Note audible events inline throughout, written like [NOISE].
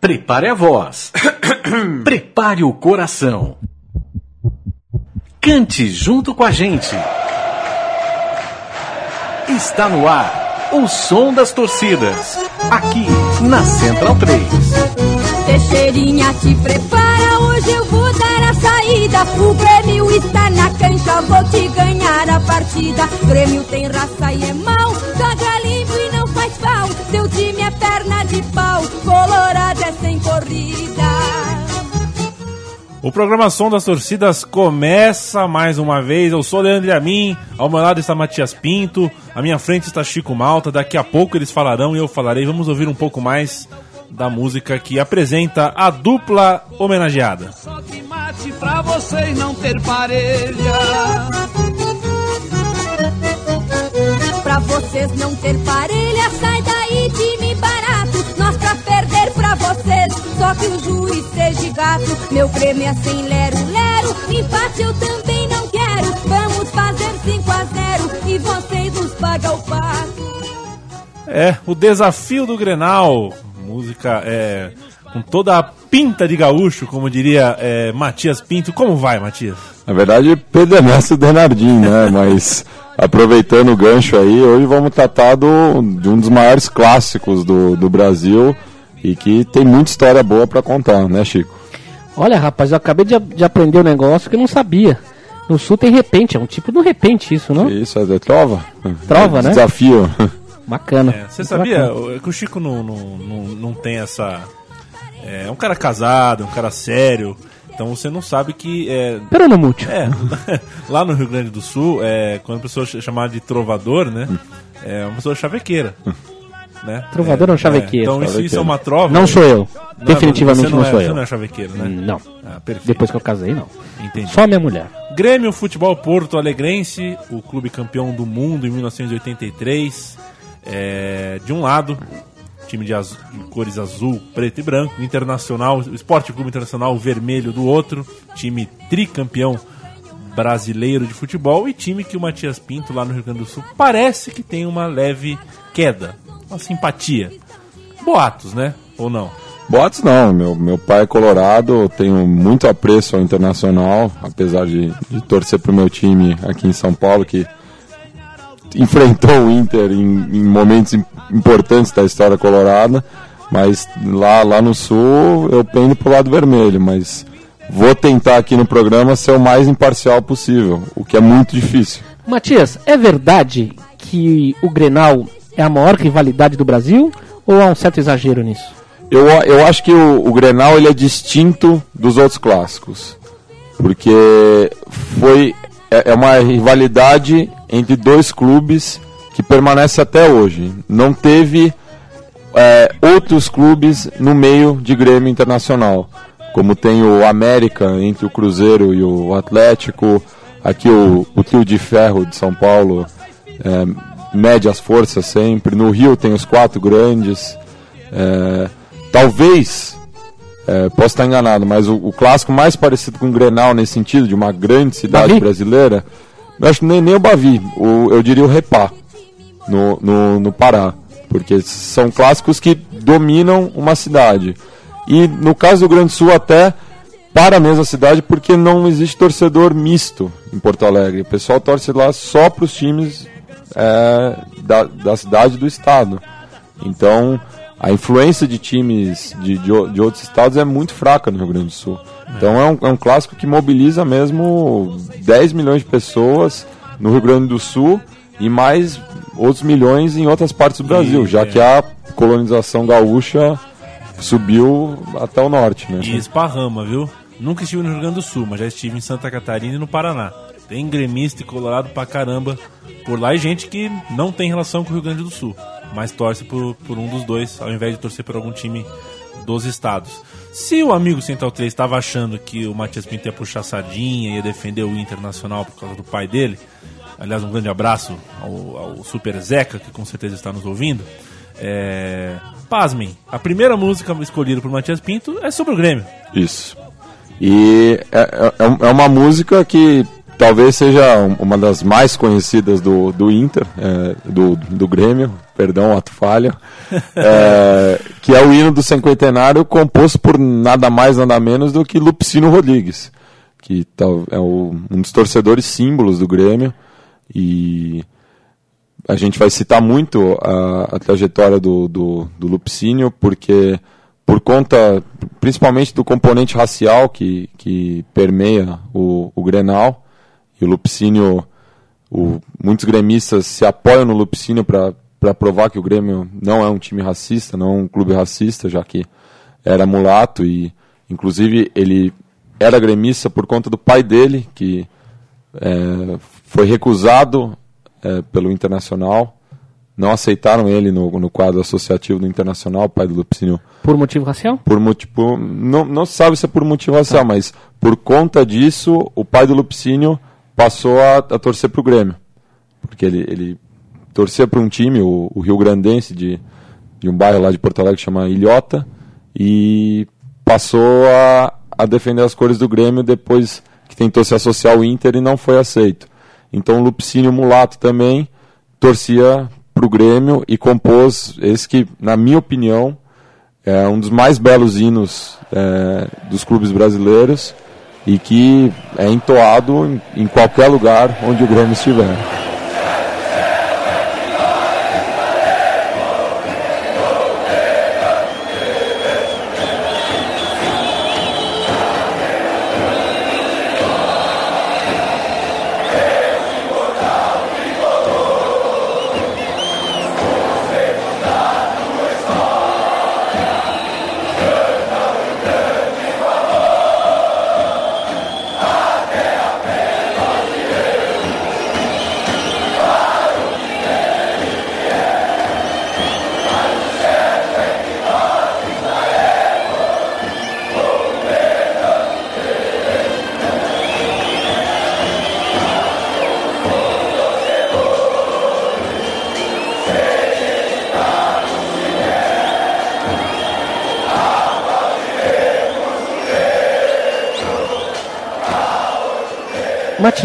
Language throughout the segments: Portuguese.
Prepare a voz. [COUGHS] Prepare o coração. Cante junto com a gente. Está no ar o som das torcidas. Aqui na Central 3. Teixeirinha, te prepara, hoje eu vou dar a saída. O Grêmio está na cancha, vou te ganhar a partida. Grêmio tem raça e é mau, joga limpo e não faz pau. Seu time é perna de pau, colorado é sem corrida. O programação das torcidas começa mais uma vez. Eu sou Leandro Amin, ao meu lado está Matias Pinto, à minha frente está Chico Malta. Daqui a pouco eles falarão e eu falarei. Vamos ouvir um pouco mais da música que apresenta a dupla homenageada. Só que mate pra vocês não ter parelha. Pra vocês não ter parelha, sai daí time barato. Pra perder pra vocês, só que o juiz seja gato. Meu prêmio é sem lero-lero, empate eu também não quero. Vamos fazer 5 a 0 e vocês nos pagam o pato. É, o desafio do Grenal. Música é, com toda a pinta de gaúcho, como diria é, Matias Pinto. Como vai, Matias? Na verdade, Pedro Ernesto Denardim, né? [LAUGHS] Mas aproveitando o gancho aí, hoje vamos tratar do, de um dos maiores clássicos do, do Brasil e que tem muita história boa para contar, né, Chico? Olha, rapaz, eu acabei de, de aprender um negócio que eu não sabia. No sul tem repente, é um tipo de repente isso, não? Isso é trova? Trova, é né? Desafio. Bacana. É, você sabia o- que o Chico não, não, não, não tem essa. É um cara casado, é um cara sério. Então você não sabe que. É, Peronomútil. é, [LAUGHS] lá no Rio Grande do Sul, é, quando a pessoa é chamada de trovador, né? É uma pessoa chavequeira. Né? Trovador ou chavequeiro? então isso, isso é uma trova. Não sou eu. Não, Definitivamente você não, é, sou Você eu. não é chavequeiro, né? Não. Ah. Depois que eu casei, não. Entendi. Só minha mulher. Grêmio Futebol Porto Alegrense, o clube campeão do mundo em 1983. É, de um lado, time de, de cores azul, preto e branco. Internacional, Esporte Clube Internacional vermelho do outro. Time tricampeão brasileiro de futebol. E time que o Matias Pinto, lá no Rio Grande do Sul, parece que tem uma leve queda, uma simpatia. Boatos, né? Ou não? Boatos não, meu, meu pai é colorado, tenho muito apreço ao Internacional, apesar de, de torcer pro meu time aqui em São Paulo, que [LAUGHS] enfrentou o Inter em, em momentos im- importantes da história colorada, mas lá, lá no Sul eu pendo pro lado vermelho, mas vou tentar aqui no programa ser o mais imparcial possível, o que é muito difícil. Matias, é verdade que o Grenal é a maior rivalidade do Brasil? Ou há um certo exagero nisso? Eu, eu acho que o, o Grenal ele é distinto dos outros clássicos. Porque foi é, é uma rivalidade entre dois clubes que permanece até hoje. Não teve é, outros clubes no meio de Grêmio Internacional. Como tem o América entre o Cruzeiro e o Atlético. Aqui o, o trio de ferro de São Paulo é, mede as forças sempre. No Rio tem os quatro grandes. É, talvez, é, posso estar enganado, mas o, o clássico mais parecido com o Grenal nesse sentido, de uma grande cidade Bavi? brasileira, eu acho nem, nem o Bavi, o, eu diria o Repá, no, no, no Pará. Porque são clássicos que dominam uma cidade. E no caso do Grande Sul, até para a mesma cidade, porque não existe torcedor misto em Porto Alegre. O pessoal torce lá só para os times é, da, da cidade e do estado. Então, a influência de times de, de, de outros estados é muito fraca no Rio Grande do Sul. Então, é um, é um clássico que mobiliza mesmo 10 milhões de pessoas no Rio Grande do Sul e mais outros milhões em outras partes do Brasil, E, já é. que a colonização gaúcha subiu até o norte, né? E esparrama, viu? Nunca estive no Rio Grande do Sul, mas já estive em Santa Catarina e no Paraná. Tem gremista e colorado pra caramba por lá e gente que não tem relação com o Rio Grande do Sul, mas torce por, por um dos dois, ao invés de torcer por algum time dos estados. Se o amigo Central 3 estava achando que o Matias Pinto ia puxar sardinha, ia defender o Internacional por causa do pai dele, aliás, um grande abraço ao, ao Super Zeca, que com certeza está nos ouvindo. É... Pasmem, a primeira música escolhida por Matias Pinto é sobre o Grêmio. Isso. E é, é, é uma música que talvez seja um- uma das mais conhecidas do, do Inter, é, do, do Grêmio, perdão, ato falha, [LAUGHS] é, que é o hino do cinquentenário composto por nada mais, nada menos do que Lupicino Rodrigues, que é o- um dos torcedores símbolos do Grêmio. E a gente vai citar muito a, a trajetória do, do, do Lupicínio, porque por conta, principalmente do componente racial que, que permeia o, o Grenal, e o Lupicínio, o, muitos gremistas se apoiam no Lupicínio para provar que o Grêmio não é um time racista, não é um clube racista, já que era mulato e, inclusive, ele era gremista por conta do pai dele, que é, foi recusado é, pelo Internacional. Não aceitaram ele no, no quadro associativo do Internacional, pai do Lupicínio, Por motivo racial? por motivo. Não, não sabe se é por motivo racial, mas por conta disso, o pai do Lupicínio passou a, a torcer para o Grêmio. Porque ele, ele torcia para um time, o, o Rio Grandense, de, de um bairro lá de Porto Alegre que chama Ilhota, e passou a, a defender as cores do Grêmio depois que tentou se associar ao Inter e não foi aceito. Então o Lupicínio Mulato também torcia para o Grêmio e compôs esse que, na minha opinião, é um dos mais belos hinos é, dos clubes brasileiros e que é entoado em, qualquer lugar onde o Grêmio estiver.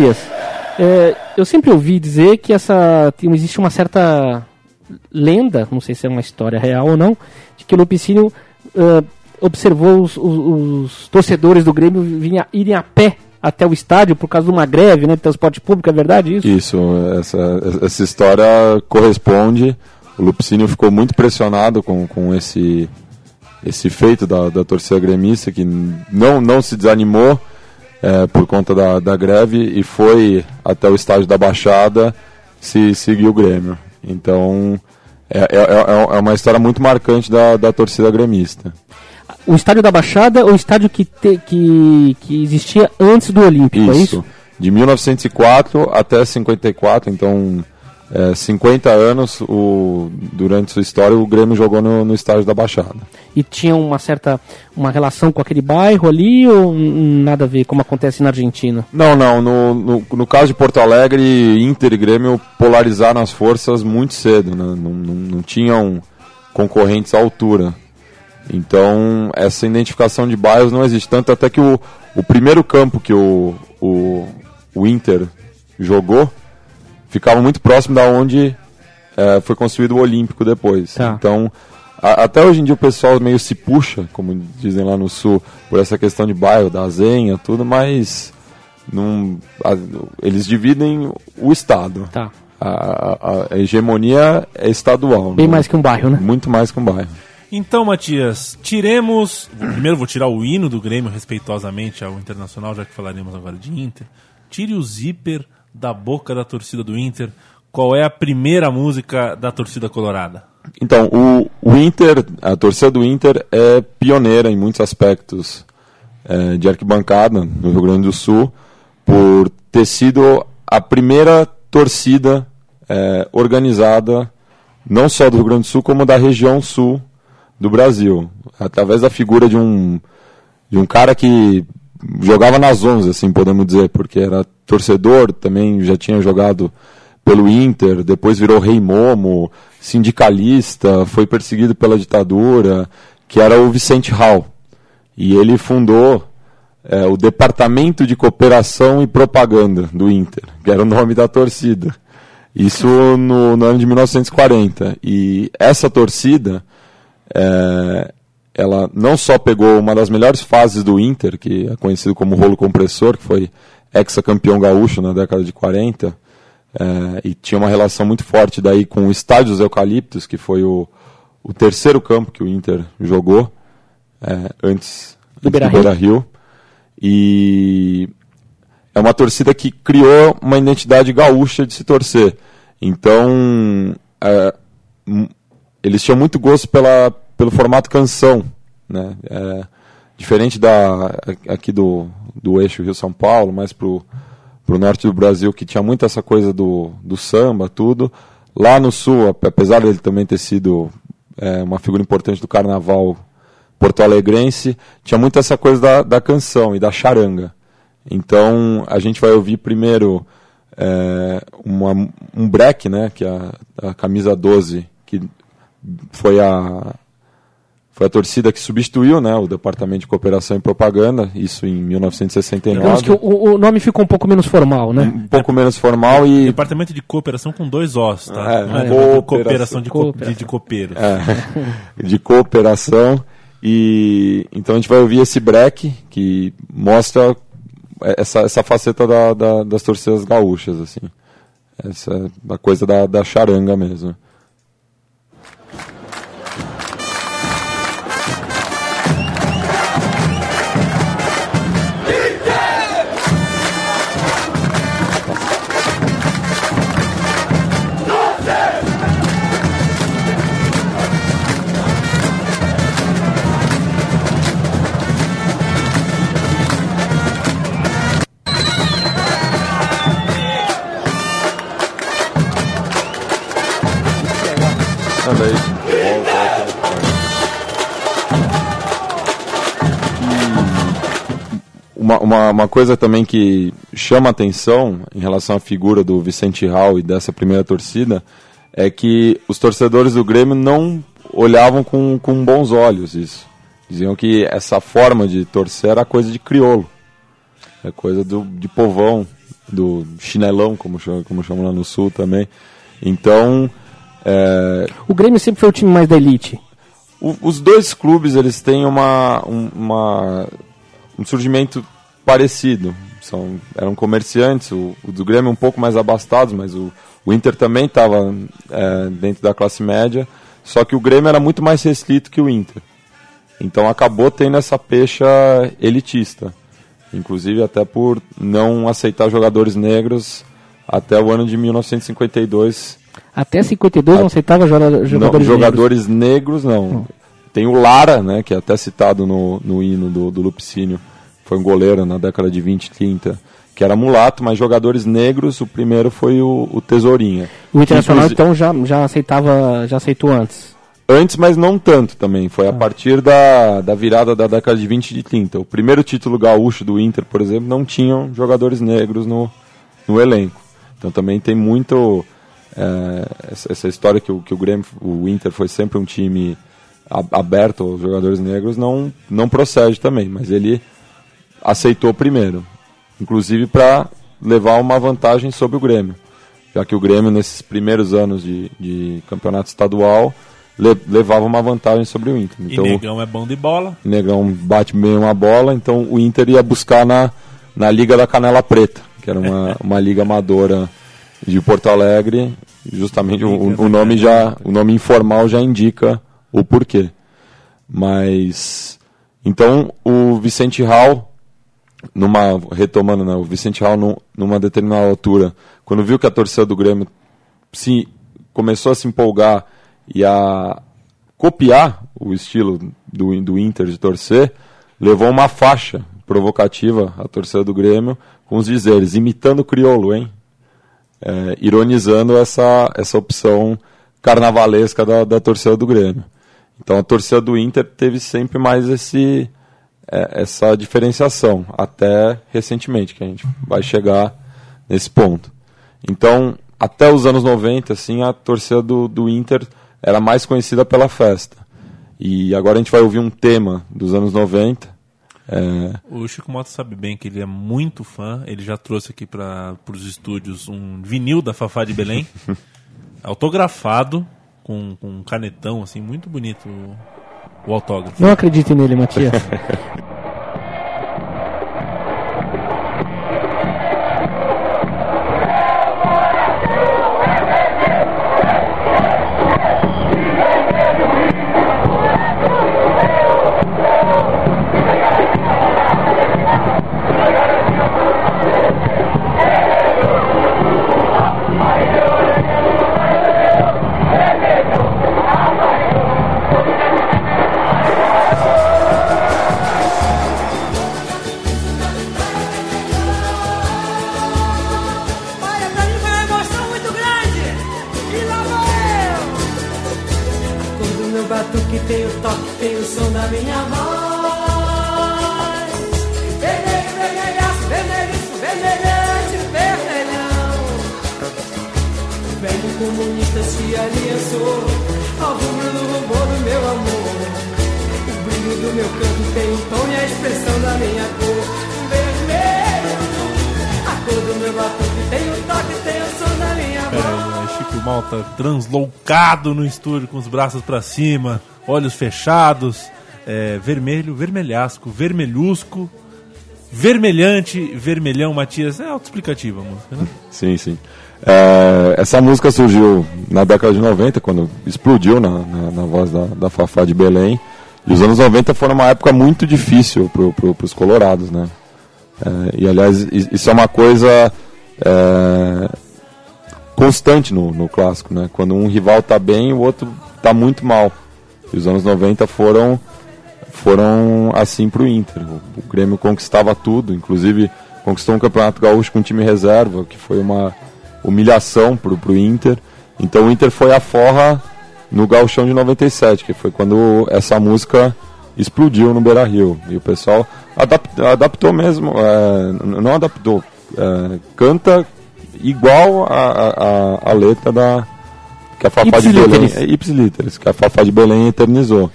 Matias, é, eu sempre ouvi dizer que essa existe uma certa lenda, não sei se é uma história real ou não, de que o Lupicínio ah, observou os, os- os torcedores do Grêmio vinha, irem a pé até o estádio por causa de uma greve né, de transporte público, é verdade isso? Isso, essa, essa história corresponde. O Lupicínio ficou muito pressionado com, com esse, esse feito da, da torcida gremista, que não, não se desanimou é, por conta da, da greve e foi até o estádio da Baixada se seguir o Grêmio. Então, é, é, é- é uma história muito marcante da, da torcida gremista. O estádio da Baixada ou o estádio que, te- que, que existia antes do Olímpico, é isso? De 1904 até 54, então é, 50 anos o, durante sua história o Grêmio jogou no, no estádio da Baixada. E tinha uma certa uma relação com aquele bairro ali ou nada a ver, como acontece na Argentina? Não, não, no, no, no caso de Porto Alegre, Inter e Grêmio polarizaram as forças muito cedo, né? não, não, não tinham concorrentes à altura. Então essa identificação de bairros não existe. Tanto até que o, o primeiro campo que o, o, o Inter jogou ficava muito próximo da onde eh, foi construído o Olímpico depois. Tá. Então, a- até hoje em dia o pessoal meio se puxa, como dizem lá no sul, por essa questão de bairro, da Zenha, tudo, mas não, a- eles dividem o Estado. Tá. A, a- a hegemonia é estadual. Bem não- mais que um bairro, né? Muito mais que um bairro. Então, Matias, tiremos. Primeiro vou tirar o hino do Grêmio respeitosamente ao Internacional, já que falaremos agora de Inter. Tire o zíper da boca da torcida do Inter. Qual é a primeira música da torcida colorada? Então, o, o Inter, a torcida do Inter é pioneira em muitos aspectos eh, de arquibancada no Rio Grande do Sul, por ter sido a primeira torcida eh, organizada, não só do Rio Grande do Sul, como da região sul do Brasil, através da figura de um, de um cara que jogava nas 11, assim podemos dizer, porque era torcedor, também já tinha jogado pelo Inter, depois virou rei momo, sindicalista, foi perseguido pela ditadura, que era o Vicente Hall. E ele fundou é, o Departamento de Cooperação e Propaganda do Inter, que era o nome da torcida. Isso no, no ano de 1940. E essa torcida, é, ela não só pegou uma das melhores fases do Inter, que é conhecido como rolo compressor, que foi ex-campeão gaúcho na década de 40, é, e tinha uma relação muito forte daí com o Estádio dos Eucaliptos, que foi o, o terceiro campo que o Inter jogou é, antes Do Beira-Rio. E é uma torcida que criou uma identidade gaúcha de se torcer. Então, é, eles tinham muito gosto pela, pelo formato canção, né? É, diferente da aqui do, do eixo Rio-São Paulo, mais pro, pro norte do Brasil, que tinha muito essa coisa do, do samba, tudo. Lá no sul, ap- apesar dele também ter sido é, uma figura importante do carnaval porto-alegrense, tinha muito essa coisa da, da canção e da charanga. Então, a gente vai ouvir primeiro é, uma, um break, né, que é a, a camisa 12, que foi a, foi a torcida que substituiu né, o Departamento de Cooperação e Propaganda, isso em 1969. Digamos que o, o nome ficou um pouco menos formal, né? Um pouco menos formal e Departamento de cooperação com dois Os, tá? É, Não é cooperação. cooperação de, co Cooperação. de, de copeiros. É, de cooperação. E então a gente vai ouvir esse break que mostra essa, essa faceta da, da- das torcidas gaúchas, assim. Essa a coisa da, da charanga mesmo. E Uma, uma, uma coisa também que chama atenção em relação à figura do Vicente Hall e dessa primeira torcida é que os torcedores do Grêmio não olhavam com, com bons olhos isso. Diziam que essa forma de torcer era coisa de crioulo. É coisa do, de povão, do chinelão, como como chamam lá no sul também. Então, é, O Grêmio sempre foi o time mais da elite. o- os dois clubes eles têm uma, um, uma- um surgimento parecido. São, eram comerciantes, o, o do Grêmio um pouco mais abastados, mas o, o Inter também estava dentro da classe média, só que o Grêmio era muito mais restrito que o Inter. Então acabou tendo essa pecha elitista. Inclusive até por não aceitar jogadores negros até o ano de 1952 Até 52 não aceitava jora- não, jogadores jogadores negros não. Tem o Lara, né, que é até citado no, no hino do, do Lupicínio. Foi um goleiro na década de 20 e 30, que era mulato, mas jogadores negros, o primeiro foi o, o Tesourinha. O Internacional Inclusi- então já, já aceitava, já aceitou antes. Antes, mas não tanto também. Foi a partir da, da virada da década de 20 e de 30. O primeiro título gaúcho do Inter, por exemplo, não tinham jogadores negros no, no elenco. Então também tem muito é, essa, história que o, que o Grêmio, o Inter foi sempre um time aberto aos jogadores negros, não, não procede também. Mas ele aceitou primeiro. Inclusive para levar uma vantagem sobre o Grêmio. Já que o Grêmio, nesses primeiros anos de, de campeonato estadual, le- levava uma vantagem sobre o Inter. E Então, Negão é bom de bola. Negão bate bem uma bola, então o Inter ia buscar na, na Liga da Canela Preta, que era uma, uma liga amadora de Porto Alegre. Justamente o, o nome já, o nome informal já indica o porquê. Mas então o Vicente Hall, numa retomando, né, o Vicente Hall num- numa determinada altura, quando viu que a torcida do Grêmio se começou a se empolgar e a copiar o estilo do, do Inter de torcer, levou uma faixa provocativa à torcida do Grêmio com os dizeres, imitando o crioulo, hein? É, ironizando essa, essa opção carnavalesca da, da torcida do Grêmio. Então a torcida do Inter teve sempre mais esse, é, essa diferenciação, até recentemente, que a gente vai chegar nesse ponto. Então, até os anos 90, assim, a torcida do, do Inter era mais conhecida pela festa. E agora a gente vai ouvir um tema dos anos 90, É, O Chico Mota sabe bem que ele é muito fã. Ele já trouxe aqui para os estúdios um vinil da Fafá de Belém, [LAUGHS] autografado com, com um canetão assim muito bonito o, o autógrafo. Não acredite nele, Matias. [LAUGHS] no estúdio com os braços pra cima, olhos fechados, é, vermelho, vermelhasco, vermelhusco, vermelhante, vermelhão, Matias. É autoexplicativa a música, né? sim, sim. É, essa música surgiu na década de 90, quando explodiu na, na, na voz da, da Fafá de Belém. E os anos 90 foram uma época muito difícil para pro, os colorados, né? É, e aliás, isso é uma coisa é, constante no, no clássico, né? Quando um rival tá bem, o outro tá muito mal. E os anos 90 foram foram assim pro Inter. O, o Grêmio conquistava tudo, inclusive conquistou um campeonato gaúcho com time reserva, que foi uma humilhação pro, pro Inter. Então o Inter foi a forra no gauchão de 97, que foi quando essa música explodiu no Beira-Rio. E o pessoal adap- adaptou mesmo, é, não adaptou, é, canta igual a, a, a- letra da que a Fafá de Belém, é, Ipsis literis, que a Fafá de Belém eternizou.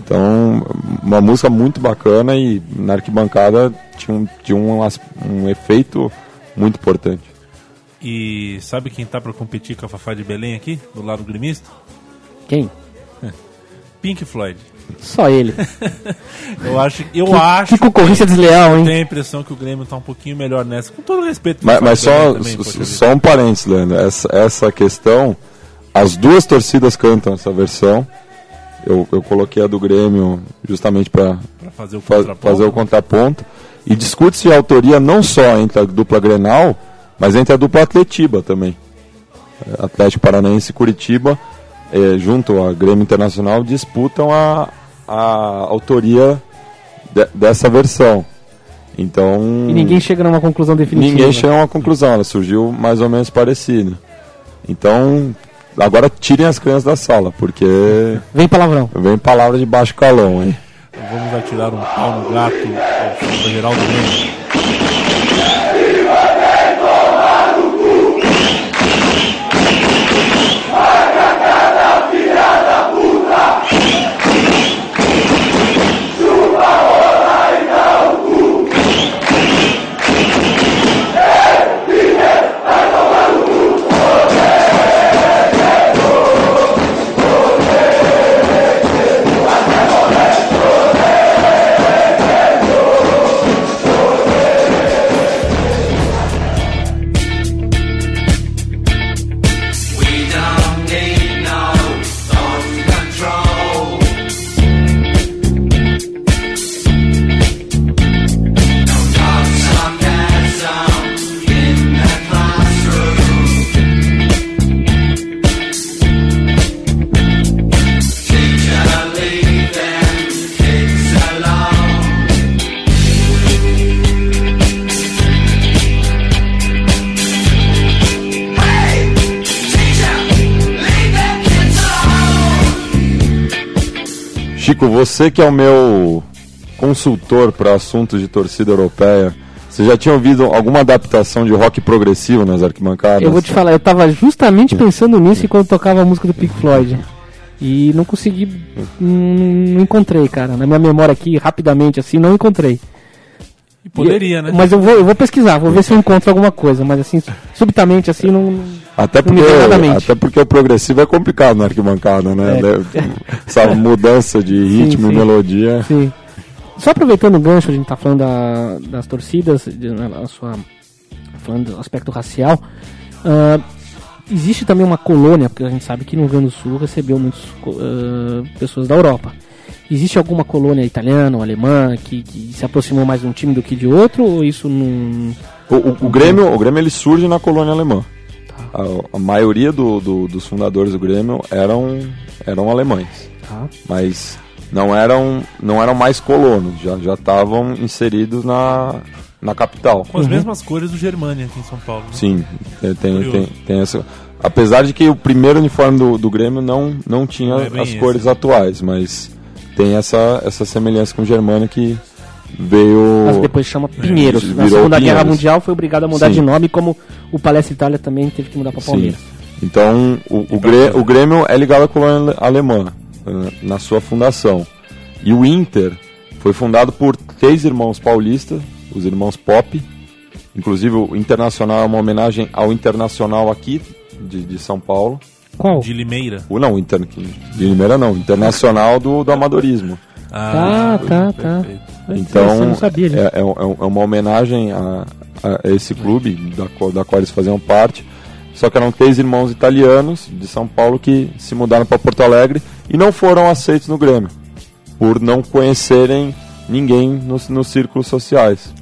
Então, uma música muito bacana e na arquibancada tinha um, tinha um, um efeito muito importante. E sabe quem tá pra competir com a Fafá de Belém aqui, do lado gremista? Quem? Pink Floyd. Só ele. [LAUGHS] Eu acho, eu Que, acho que concorrência desleal, hein? tenho a impressão que o Grêmio tá um pouquinho melhor nessa, com todo respeito. Mas, mas só, também, só um parênteses, Leandro. Essa, essa questão, as duas torcidas cantam essa versão. Eu, eu coloquei a do Grêmio justamente para fazer o fa contraponto. fazer o contraponto. E discute-se a autoria não só entre a dupla Grenal, mas entre a dupla Atletiba também. É, Atlético Paranaense e Curitiba, eh, junto ao Grêmio Internacional, disputam a, a autoria de- dessa versão. Então. E ninguém chega numa conclusão definitiva. Ninguém chega a uma conclusão, ela surgiu mais ou menos parecida. Então, agora tirem as crianças da sala, porque Vem palavrão. vem palavra de baixo calão, hein? Vamos atirar um pau no gato ao do Geraldo Grêmio. Você que é o meu consultor para assuntos de torcida europeia, você já tinha ouvido alguma adaptação de rock progressivo nas arquibancadas? Eu vou te falar, eu tava justamente pensando nisso enquanto tocava a música do Pink Floyd. E não consegui, não encontrei, cara. Na minha memória aqui, rapidamente assim, não encontrei. E poderia, E- né? Mas eu vou, eu vou pesquisar, vou ver se eu encontro alguma coisa. Mas assim, subitamente assim, não. Até Não porque, até porque o progressivo é complicado na arquibancada, né? É. Essa [LAUGHS] mudança de ritmo sim. e melodia. Sim. Só aproveitando o gancho, a gente tá falando da- das torcidas, de- a sua, falando do aspecto racial. ah, existe também uma colônia, porque a gente sabe que no Rio Grande do Sul recebeu muitas pessoas da Europa. Existe alguma colônia italiana ou alemã que, que se aproximou mais de um time do que de outro? Ou isso não. O, o- o Grêmio, o Grêmio ele surge na colônia alemã. A, a maioria do- do- dos fundadores do Grêmio eram, eram alemães, Tá? mas não eram, não eram mais colonos, já já estavam inseridos na, na capital. Com as mesmas cores do Germânia aqui em São Paulo. né? Sim, tem, tem, tem, tem essa. Apesar de que o primeiro uniforme do, do Grêmio não, não tinha Não é as esse. cores atuais, mas tem essa, essa semelhança com o Germânia que veio. Mas depois chama Pinheiros. Na Segunda Guerra Pinheiros. Mundial foi obrigado a mudar Sim. de nome, como o Palestra Itália também teve que mudar para Palmeiras. Então, o, o, Grê- o Grêmio é ligado à colônia alemã na sua fundação. E o Inter foi fundado por três irmãos paulistas, os irmãos Pop. Inclusive, o Internacional é uma homenagem ao Internacional aqui de, de São Paulo. Qual? De Limeira. O, não, Inter, de Limeira não, Internacional do, do Amadorismo. Tá, tá, tá. perfeito. Então, não sabia disso. é, é um- é uma homenagem a, a esse clube da qual, da qual eles faziam parte. Só que eram três irmãos italianos de São Paulo que se mudaram para Porto Alegre e não foram aceitos no Grêmio, por não conhecerem ninguém nos, nos círculos sociais.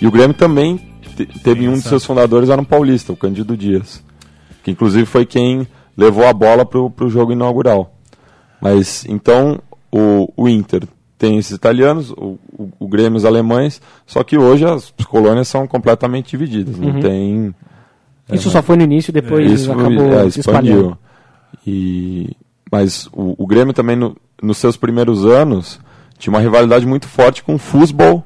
E o Grêmio também te- teve um de seus fundadores, era um paulista, o Cândido Dias, que inclusive foi quem levou a bola para o jogo inaugural. Mas então o, o Inter tem esses italianos, o, o, o Grêmio os alemães, só que hoje as colônias são completamente divididas. Não tem. Isso só foi no início, depois Isso acabou é, expandiu. E, mas o, o Grêmio também, no- nos seus primeiros anos, tinha uma rivalidade muito forte com o Futebol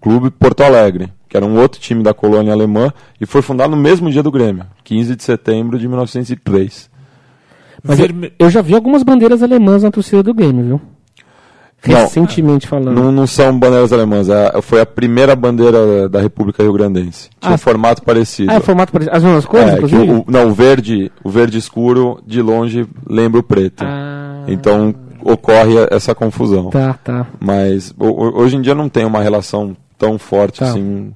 Clube Porto Alegre, que era um outro time da colônia alemã, e foi fundado no mesmo dia do Grêmio, 15 de setembro de 1903. Mas eu, Verme- eu já vi algumas bandeiras alemãs na torcida do Grêmio, viu? Não. Recentemente falando. Não, não são bandeiras alemãs, é- foi a primeira bandeira da República Rio Grandense. Tinha Ah, um formato parecido. Ah, é formato parecido. As mesmas cores, É, o, o- não, o verde, o verde escuro de longe lembra o preto. Ah, Então ocorre essa confusão. tá, tá. Mas ho- hoje em dia não tem uma relação tão forte Tá. assim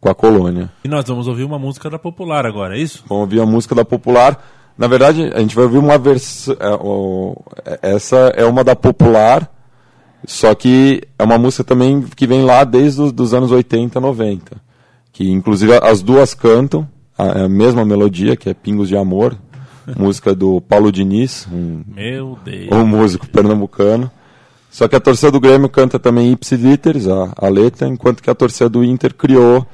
com a colônia. E nós vamos ouvir uma música da Popular agora, é isso? Vamos ouvir a música da Popular. Na verdade, a gente vai ouvir uma versão. essa é uma da Popular, só que é uma música também que vem lá desde os dos anos 80, 90. Que inclusive as duas cantam a, a mesma melodia, que é Pingos de Amor, [LAUGHS] música do Paulo Diniz, um Meu Deus. um músico pernambucano. Só que a torcida do Grêmio canta também Ipsiliteris, a, a letra, enquanto que a torcida do Inter criou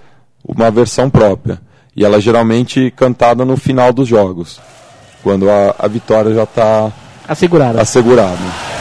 uma versão própria. E ela é geralmente cantada no final dos jogos, quando a, a vitória já está Assegurada. assegurada.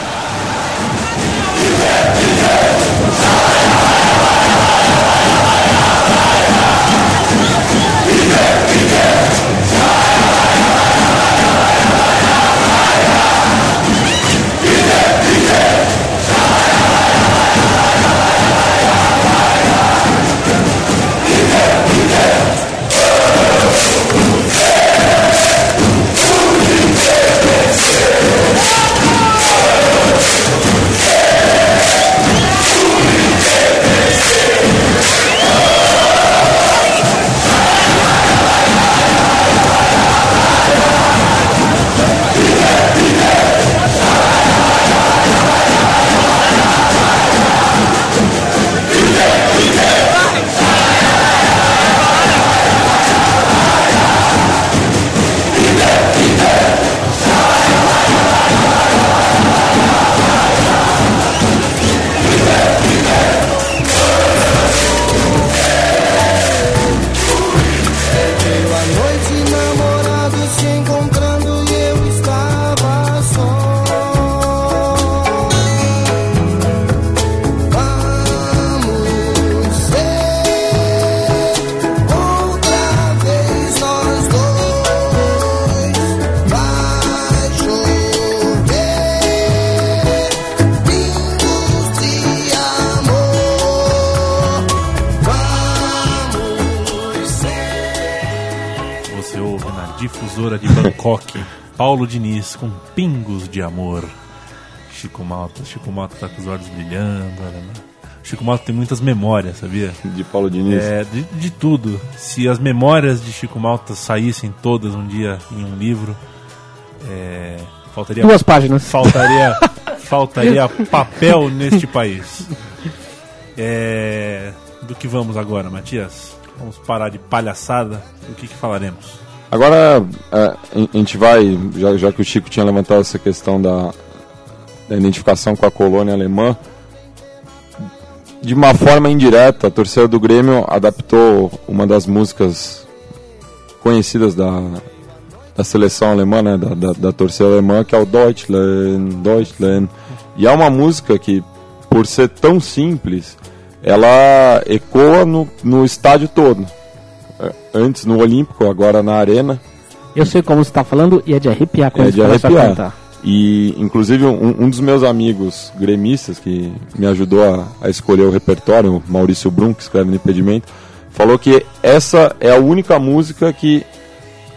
Paulo Diniz com Pingos de Amor. Chico Malta. Chico Malta tá com os olhos brilhando. olha lá. Chico Malta tem muitas memórias, sabia? De Paulo Diniz. É, de, de tudo. Se as memórias de Chico Malta saíssem todas um dia em um livro, é, faltaria Duas páginas. faltaria [LAUGHS] faltaria papel neste país. É, do que vamos agora, Matias? Vamos parar de palhaçada. Do que, que falaremos? Agora é, a gente vai, já, já que o Chico tinha levantado essa questão da, da identificação com a colônia alemã, de uma forma indireta, a torcida do Grêmio adaptou uma das músicas conhecidas da, da seleção alemã, né, da, da, da torcida alemã, que é o Deutschland, Deutschland. E é uma música que, por ser tão simples, ela ecoa no, no estádio todo. É, Antes no Olímpico, agora na Arena. Eu sei como você tá falando e é de arrepiar quando É de arrepiar. cantar. E, inclusive, um, um dos meus amigos gremistas, que me ajudou a, a escolher o repertório, o Maurício Brum, que escreve no Impedimento, falou que essa é a única música que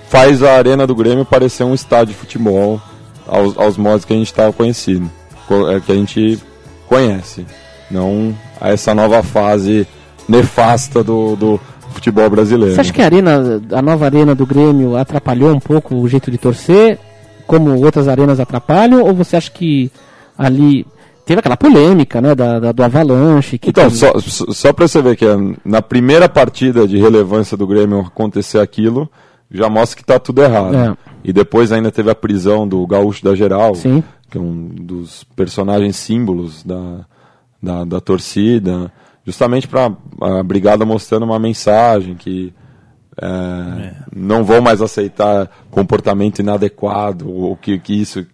faz a Arena do Grêmio parecer um estádio de futebol aos, aos modos que a gente estava conhecido, co- é, que a gente conhece. Não a essa nova fase nefasta do, do futebol brasileiro. Você acha que a arena, a nova arena do Grêmio atrapalhou um pouco o jeito de torcer, como outras arenas atrapalham, ou você acha que ali teve aquela polêmica, né, da, da- do Avalanche? Que Então, tem- só, só pra você ver que é, na primeira partida de relevância do Grêmio acontecer aquilo, já mostra que tá tudo errado. É. E depois ainda teve a prisão do Gaúcho da Geral, Sim. que é um dos personagens símbolos da, da, da torcida, justamente para a brigada mostrando uma mensagem que é, não vão mais aceitar comportamento inadequado, ou que, que isso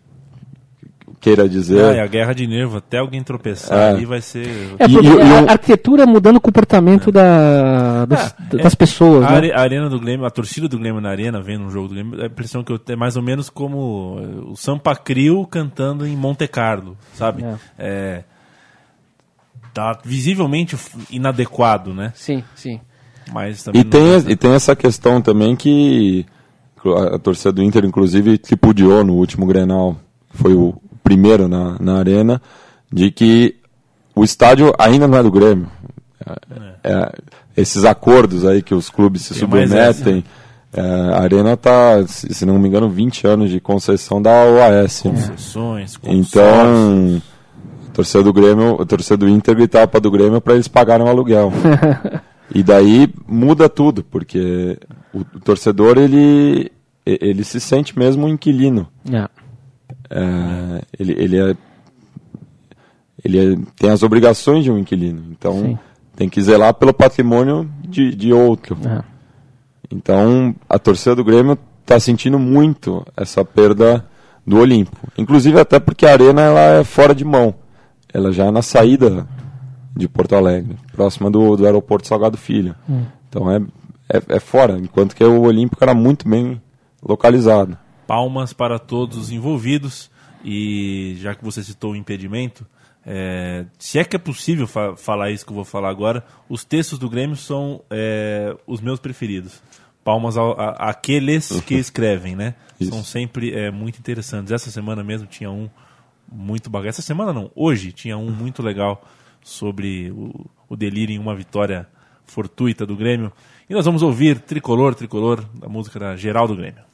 queira dizer. É a guerra de nervo, até alguém tropeçar É. ali vai ser. É, E- porque e- e a arquitetura mudando o comportamento da, dos- das pessoas, A, né? a arena do Grêmio, a torcida do Grêmio na arena, vendo um jogo do Grêmio, a impressão que eu tenho é mais ou menos como eh, o Sampa Crio cantando em Monte Carlo, sabe? É. Tá visivelmente inadequado, né? Sim, sim. Mas também E tem, tá- e tem essa questão também que a, torcida do Inter, inclusive, tripudiou no último Grenal, foi o primeiro na, na arena, de que o estádio ainda não é do Grêmio. É, é, esses acordos aí que os clubes se Tem submetem. é, a arena está, se não me engano, 20 anos de concessão da OAS. né? concessões, consórcios. Então, a torcida do Grêmio, a torcida do Inter gritava para do Grêmio para eles pagarem o aluguel. [LAUGHS] e daí muda tudo, porque o, o torcedor ele ele se sente mesmo um inquilino. É. É, ele ele, é, ele é- tem as obrigações de um inquilino. Então Sim. tem que zelar pelo patrimônio de, de outro. É. Então, a torcida do Grêmio está sentindo muito essa perda do Olimpo. Inclusive até porque a arena ela é fora de mão. Ela já é na saída de Porto Alegre, próxima do, do aeroporto Salgado Filho. Então é, é, é fora, enquanto que o Olímpico era muito bem localizado. palmas para todos os envolvidos. E já que você citou o impedimento, é, se é que é possível fa- falar isso que eu vou falar agora, os textos do Grêmio são é, os meus preferidos. Palmas ao- a- àqueles que [LAUGHS] escrevem, né? Isso. São sempre é, muito interessantes. Essa semana mesmo tinha um muito bacana. Essa semana não, hoje tinha um muito legal sobre o, o delírio em uma vitória fortuita do Grêmio. E nós vamos ouvir Tricolor, Tricolor, da música da Geraldo Grêmio.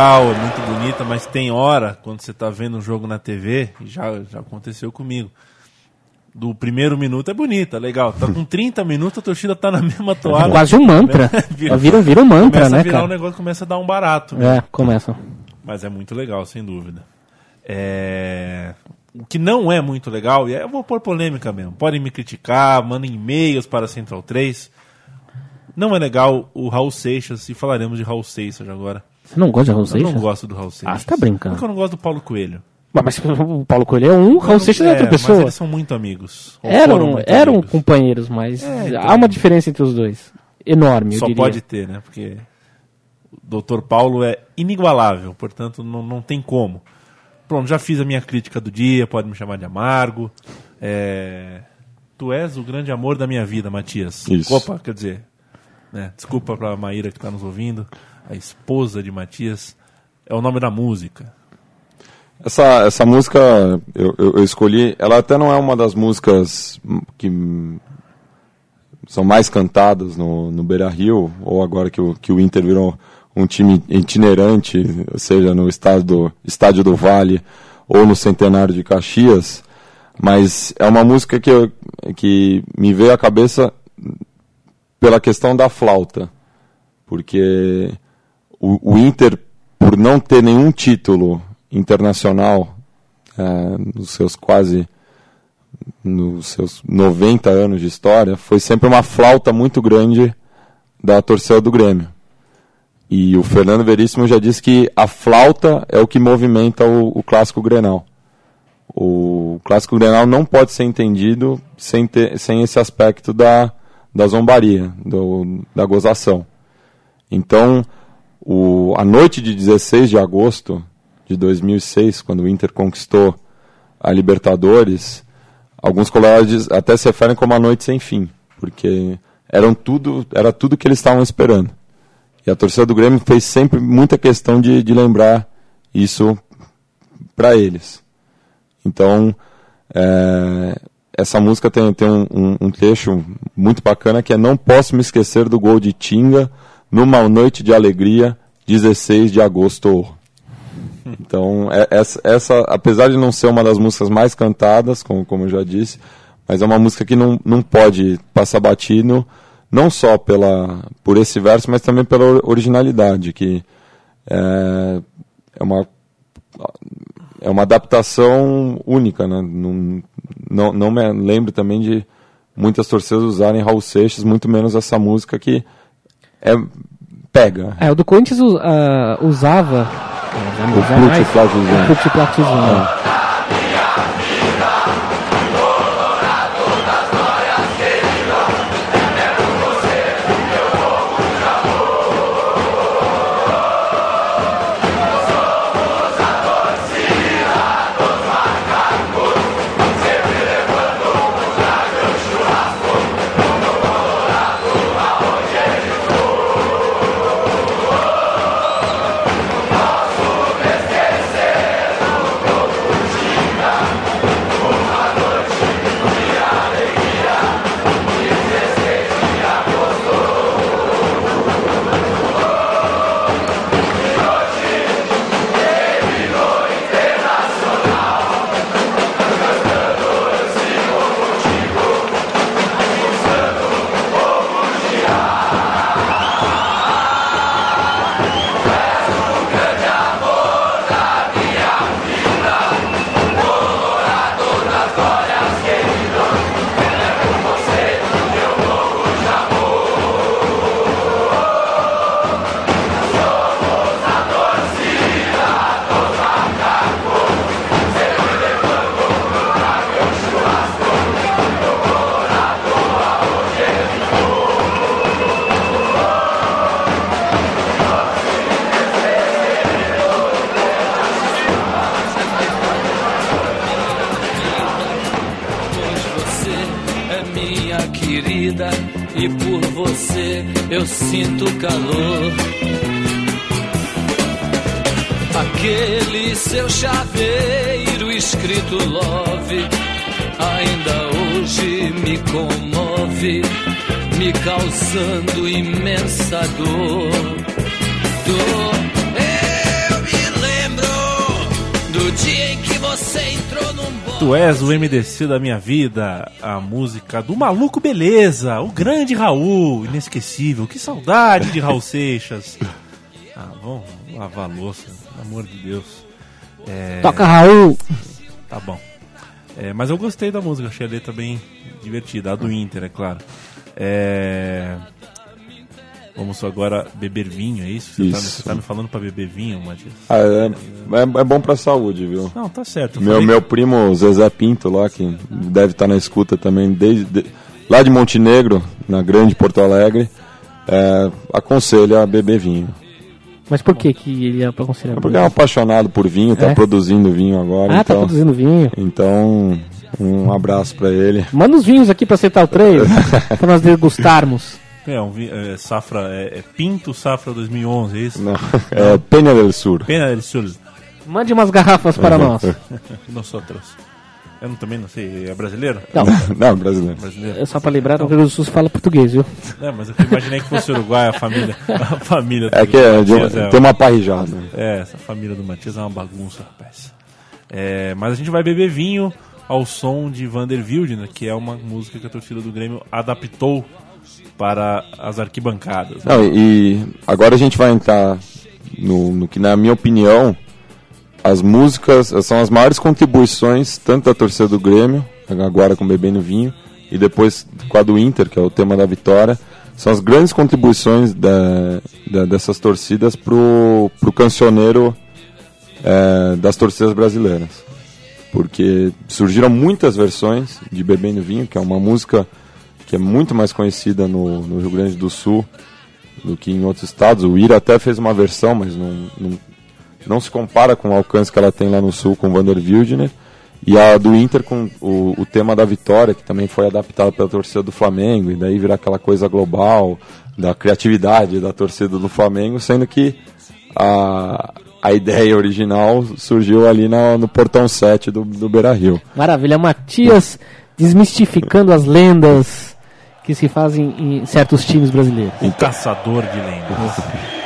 Legal, é muito bonita, mas tem hora, quando você tá vendo um jogo na TV, e já, já aconteceu comigo. Do primeiro minuto é bonita, legal. Tá com 30 minutos, a torcida tá na mesma toada. É quase um mantra. [LAUGHS] Vira- Vira, vira um mantra, começa né, a virar cara? um negócio, começa a dar um barato. É, começa. Mas é muito legal, sem dúvida. É, O que não é muito legal, e aí eu vou pôr polêmica mesmo. Podem me criticar, mandem e-mails para Central 3. Não é legal o Raul Seixas, e falaremos de Raul Seixas agora. Você não gosta de Raul Eu Seixas? não gosto do Raul Seixas. Ah, você tá brincando. Porque eu não gosto do Paulo Coelho. Mas, mas o Paulo Coelho é um, o Raul Eu Seixas é outra Mas pessoa. eles são muito amigos. Eram, muito eram amigos. companheiros, mas É, então. há uma diferença entre os dois. Enorme, eu Só diria. pode ter, né? Porque o Dr. Paulo é inigualável, portanto não, não tem como. Pronto, já fiz a minha crítica do dia, pode me chamar de amargo. É, Tu és o grande amor da minha vida, Matias. Isso. Opa, quer dizer, né? desculpa pra Maíra que está nos ouvindo, a esposa de Matias. É o nome da música. Essa, essa música eu, eu, eu escolhi, ela até não é uma das músicas que são mais cantadas no, no Beira Rio, ou agora que o, que o Inter virou um time itinerante, seja no estádio do, estádio do Vale ou no Centenário de Caxias, mas é uma música que, eu, que me veio à cabeça pela questão da flauta, porque o, o Inter, por não ter nenhum título internacional eh, nos seus quase nos seus 90 anos de história, foi sempre uma flauta muito grande da torcida do Grêmio. E o Fernando Veríssimo já disse que a flauta é o que movimenta o, o clássico Grenal. O clássico Grenal não pode ser entendido sem, ter, sem esse aspecto da, da zombaria, do, da gozação. Então, o, a noite de 16 de agosto de 2006, quando o Inter conquistou a Libertadores, alguns colegas até se referem como a noite sem fim, porque eram tudo, era tudo que eles estavam esperando. E a torcida do Grêmio fez sempre muita questão de, de lembrar isso para eles. Então, é, essa música tem, tem um, um, um trecho muito bacana que é Não Posso Me Esquecer do Gol de Tinga, numa noite de alegria, 16 de agosto. Então, é- essa, essa, apesar de não ser uma das músicas mais cantadas, como, como eu já disse, mas é uma música que não, não pode passar batido, não só pela, por esse verso, mas também pela or- originalidade, que é, é uma é uma adaptação única, né? Não, não, não me lembro também de muitas torcidas usarem Raul Seixas, muito menos essa música que é pega. É, o do Corinthians u- ah, usava. O. Plutiplatizante. Plutiplatizante. Pois sinto calor. Aquele seu chaveiro escrito love ainda hoje me comove, me causando imensa dor. dor. Eu me lembro do dia em que você Tu és o MDC da minha vida, a música do Maluco Beleza, o grande Raul, inesquecível. Que saudade de Raul Seixas. Ah, vamos lavar a louça, pelo amor de Deus. É, Toca Raul. Tá bom. É, mas eu gostei da música, achei a letra bem divertida, a do Inter, é claro. É, Vamos agora beber vinho, é isso? Você, Tá, Isso. você tá me falando pra beber vinho, Matias? Ah, é, é, é bom pra saúde, viu? Não, tá certo. eu Meu, falei- meu primo Zezé Pinto lá, que deve estar na escuta também, desde, de- lá de Montenegro, na grande Porto Alegre, é, aconselha a beber vinho. Mas por que que ele é pra considerar? É porque é um apaixonado por vinho, tá É? produzindo vinho agora. Ah, tá então, produzindo vinho. então, um abraço pra ele. Manda os vinhos aqui pra Central 3, [LAUGHS] pra nós degustarmos. É, um vi- é, safra, é, é Pinto Safra 2011, é isso? Não, é Penha del Sur. Pena del Sul. Mande umas garrafas para nós. [LAUGHS] Nosotros. Eu não, também não sei, é brasileiro? Não, [LAUGHS] Não, brasileiro. Brasileiro. é só pra lembrar, no Rio Grande do Sul fala português, viu? É, mas eu imaginei que fosse Uruguai, a família. A família É que é, Matias é- tem uma parrijada. É, essa família do Matias é uma bagunça, rapaz. É, mas a gente vai beber vinho ao som de Vander Wildner, que é uma música que a torcida do Grêmio adaptou para as arquibancadas. Não, e agora a gente vai entrar no, no que, na minha opinião, as músicas são as maiores contribuições, tanto da torcida do Grêmio, agora com Bebendo Vinho, e depois com a do Inter, que é o tema da vitória, são as grandes contribuições da, da- dessas torcidas pro, pro cancioneiro é, das torcidas brasileiras. Porque surgiram muitas versões de Bebendo Vinho, que é uma música que é muito mais conhecida no, no Rio Grande do Sul do que em outros estados. O Ira até fez uma versão, mas não, não, não se compara com o alcance que ela tem lá no Sul com o Vander Wildner. E a do Inter com o, o tema da vitória, que também foi adaptado pela torcida do Flamengo, e daí vira aquela coisa global da criatividade da torcida do Flamengo, sendo que a, a ideia original surgiu ali na- no portão 7 do, do Beira Rio. Maravilha, Matias desmistificando as lendas que se fazem em certos times brasileiros. Um caçador de lendas.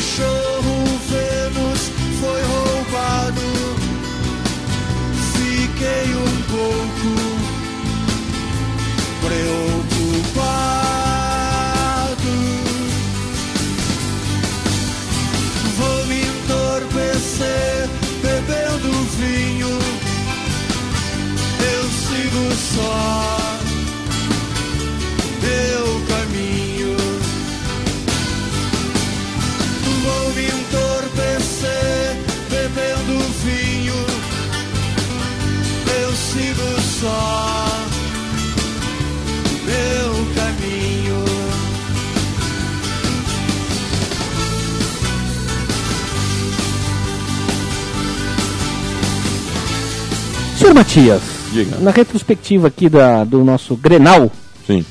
cachorro Vênus foi Matias, Diga. na retrospectiva aqui da, do nosso Grenal, Sim.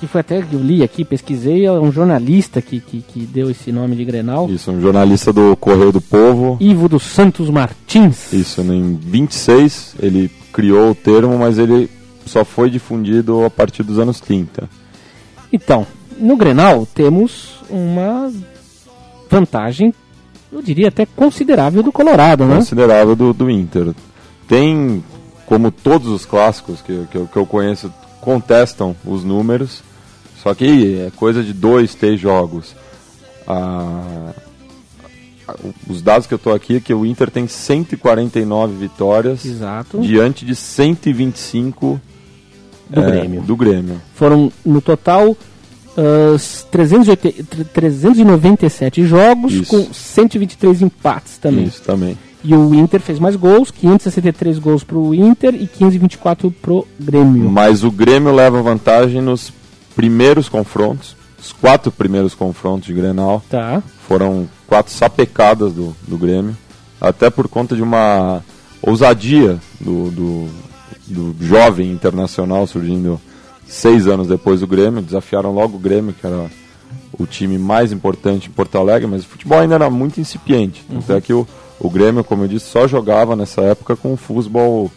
que foi até que eu li aqui, pesquisei, é um jornalista que, que, que deu esse nome de Grenal, Isso, um jornalista do Correio do Povo. Ivo dos Santos Martins. Isso, em 26 ele criou o termo, mas ele só foi difundido a partir dos anos 30. Então, no Grenal temos uma vantagem, eu diria até considerável do Colorado, né? Considerável do, do Inter. Tem, como todos os clássicos que, eu- que, que eu conheço, contestam os números, só que é coisa de dois, três jogos. Ah, os dados que eu estou aqui é que o Inter tem 149 vitórias Exato. diante de 125 Do é, Grêmio. do Grêmio. Foram no total ah, 380 tre- 397 jogos Isso. com 123 empates também. Isso também. E o Inter fez mais gols, 563 gols pro Inter e 524 pro Grêmio. Mas o Grêmio leva vantagem nos primeiros confrontos. Os quatro primeiros confrontos de Grenal Tá. foram quatro sapecadas do, do Grêmio. Até por conta de uma ousadia do, do, do jovem internacional surgindo seis anos depois do Grêmio. Desafiaram logo o Grêmio, que era o time mais importante em Porto Alegre, mas o futebol ainda era muito incipiente. Até que o, o Grêmio, como eu disse, só jogava nessa época com o futebol,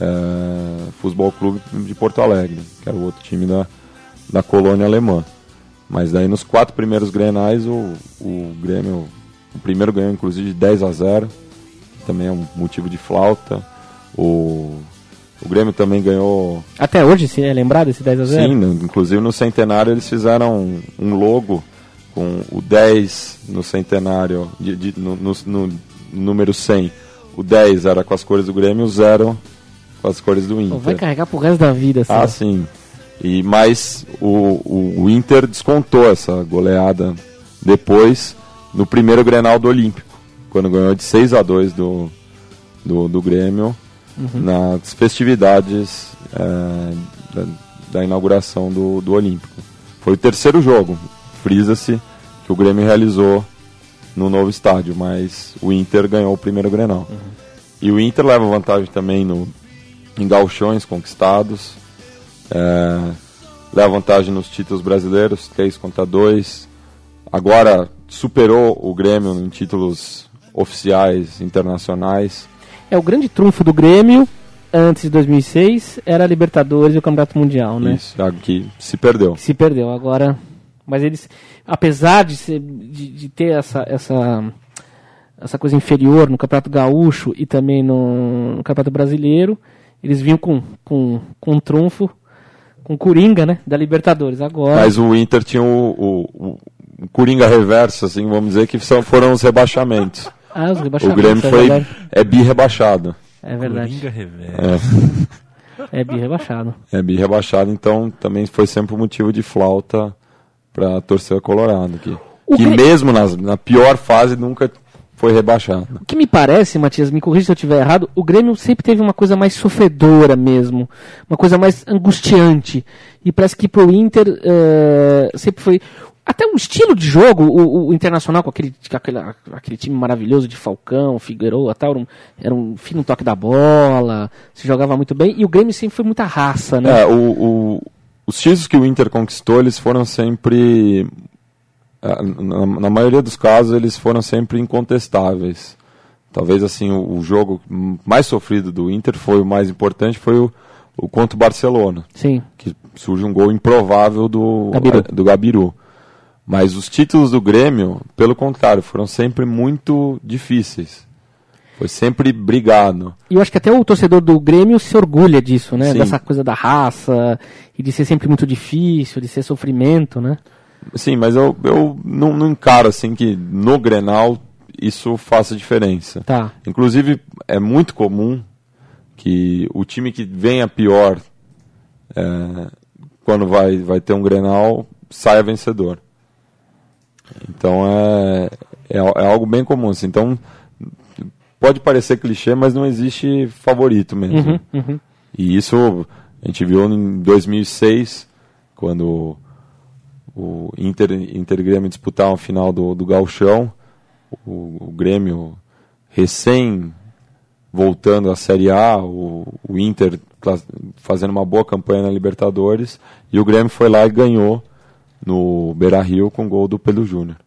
é, futebol Clube de Porto Alegre, que era o outro time da, da colônia alemã. Mas daí nos quatro primeiros grenais o, o Grêmio, o primeiro ganhou inclusive de 10 a 0, que também é um motivo de flauta. O, o Grêmio também ganhou Até hoje, se é lembrado esse 10 a 0 Sim, no- inclusive no centenário eles fizeram um, um logo com o 10 no centenário, de, de- no, no- no número 100. O 10 era com as cores do Grêmio o 0 com as cores do Inter. Vai carregar pro resto da vida, assim. Ah, sim. E, mas o, o, o Inter descontou essa goleada depois no primeiro Grenal do Olímpico, quando ganhou de 6 a 2 do, do, do Grêmio nas festividades é, da, da inauguração do, do Olímpico. Foi o terceiro jogo, frisa-se, que o Grêmio realizou no novo estádio, mas o Inter ganhou o primeiro Grenal. E o Inter leva vantagem também no, em galchões conquistados, é, leva vantagem nos títulos brasileiros, 3 contra 2. Agora superou o Grêmio em títulos oficiais internacionais. É o grande trunfo do Grêmio antes de 2006 era a Libertadores e o Campeonato Mundial, né? Isso, algo que se perdeu. Que se perdeu agora. Mas eles, apesar de, ser, de, de ter essa, essa, essa coisa inferior no Campeonato Gaúcho e também no, no Campeonato Brasileiro, eles vinham com, com, com um trunfo, com Coringa, né? Da Libertadores. Agora. Mas o Inter tinha o, o, o- o Coringa reverso, assim, vamos dizer, que são, foram os rebaixamentos. ah, os O rebaixamentos, Grêmio é foi verdade. é bi rebaixado. É verdade. Coringa reverso. É, É bi rebaixado. é bi rebaixado, então também foi sempre um motivo de flauta para torcer colorado que, O que Grê- mesmo nas, na pior fase nunca foi rebaixado. O que me parece, Matias, me corrija se eu estiver errado, o Grêmio sempre teve uma coisa mais sofredora mesmo, uma coisa mais angustiante. E parece que pro Inter eh, sempre foi. Até um estilo de jogo, o, o Internacional com aquele, com aquele, aquele time maravilhoso de Falcão, Figueiredo tal, era um, era um fino toque da bola, se jogava muito bem, e o Grêmio sempre foi muita raça, né? É, o, o- os títulos que o Inter conquistou, eles foram sempre. ah, Na, na maioria dos casos, eles foram sempre incontestáveis. Talvez assim o, o jogo mais sofrido do Inter foi o mais importante, foi o, o contra o Barcelona, Sim. que surge um gol improvável do Gabiru. do Gabiru. Mas os títulos do Grêmio, pelo contrário, foram sempre muito difíceis. Foi sempre brigado. E eu acho que até o torcedor do Grêmio se orgulha disso, né? Sim. Dessa coisa da raça, e de ser sempre muito difícil, de ser sofrimento, né? Sim, mas eu, eu não, não encaro assim que no Grenal isso faça diferença. Tá. Inclusive, é muito comum que o time que venha pior é, quando vai, vai ter um Grenal saia vencedor. Então é, é, é algo bem comum. Assim. Então pode parecer clichê, mas não existe favorito mesmo. Uhum, uhum. E isso a gente viu em 2006, quando o Inter, Inter e Grêmio disputaram a final do, do Gauchão, o, o Grêmio recém voltando à Série A, o, o Inter fazendo uma boa campanha na Libertadores, e o Grêmio foi lá e ganhou no Beira-Rio com gol do Pedro Júnior.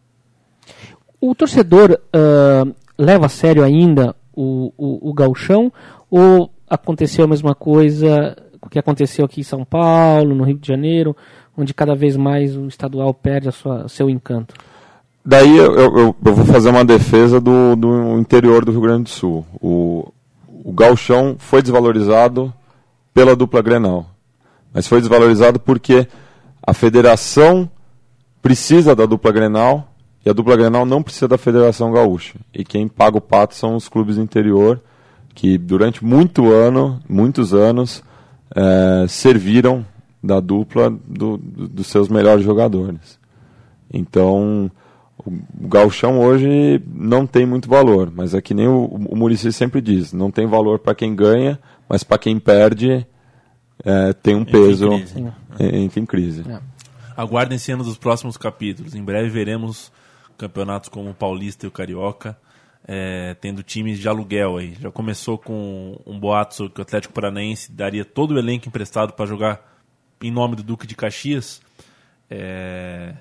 O torcedor ah, leva a sério ainda o, o, o gauchão ou aconteceu a mesma coisa que aconteceu aqui em São Paulo, no Rio de Janeiro, onde cada vez mais o estadual perde a sua, seu encanto? Daí eu, eu, eu- vou fazer uma defesa do, do interior do Rio Grande do Sul. O, o gauchão foi desvalorizado pela dupla Grenal. Mas foi desvalorizado porque a federação precisa da dupla Grenal e a dupla Grenal não precisa da Federação Gaúcha. E quem paga o pato são os clubes do interior que durante muito ano, muitos anos, eh, serviram da dupla do- do- dos seus melhores jogadores. Então, o gauchão hoje não tem muito valor, mas é que nem o, o Muricy sempre diz, não tem valor para quem ganha, mas para quem perde é, tem um Entra em peso, crise. é, entra em crise. Aguardem cena dos próximos capítulos. Em breve veremos campeonatos como o Paulista e o Carioca, é, tendo times de aluguel aí. Já começou com um boato que o Atlético Paranaense daria todo o elenco emprestado para jogar em nome do Duque de Caxias. É,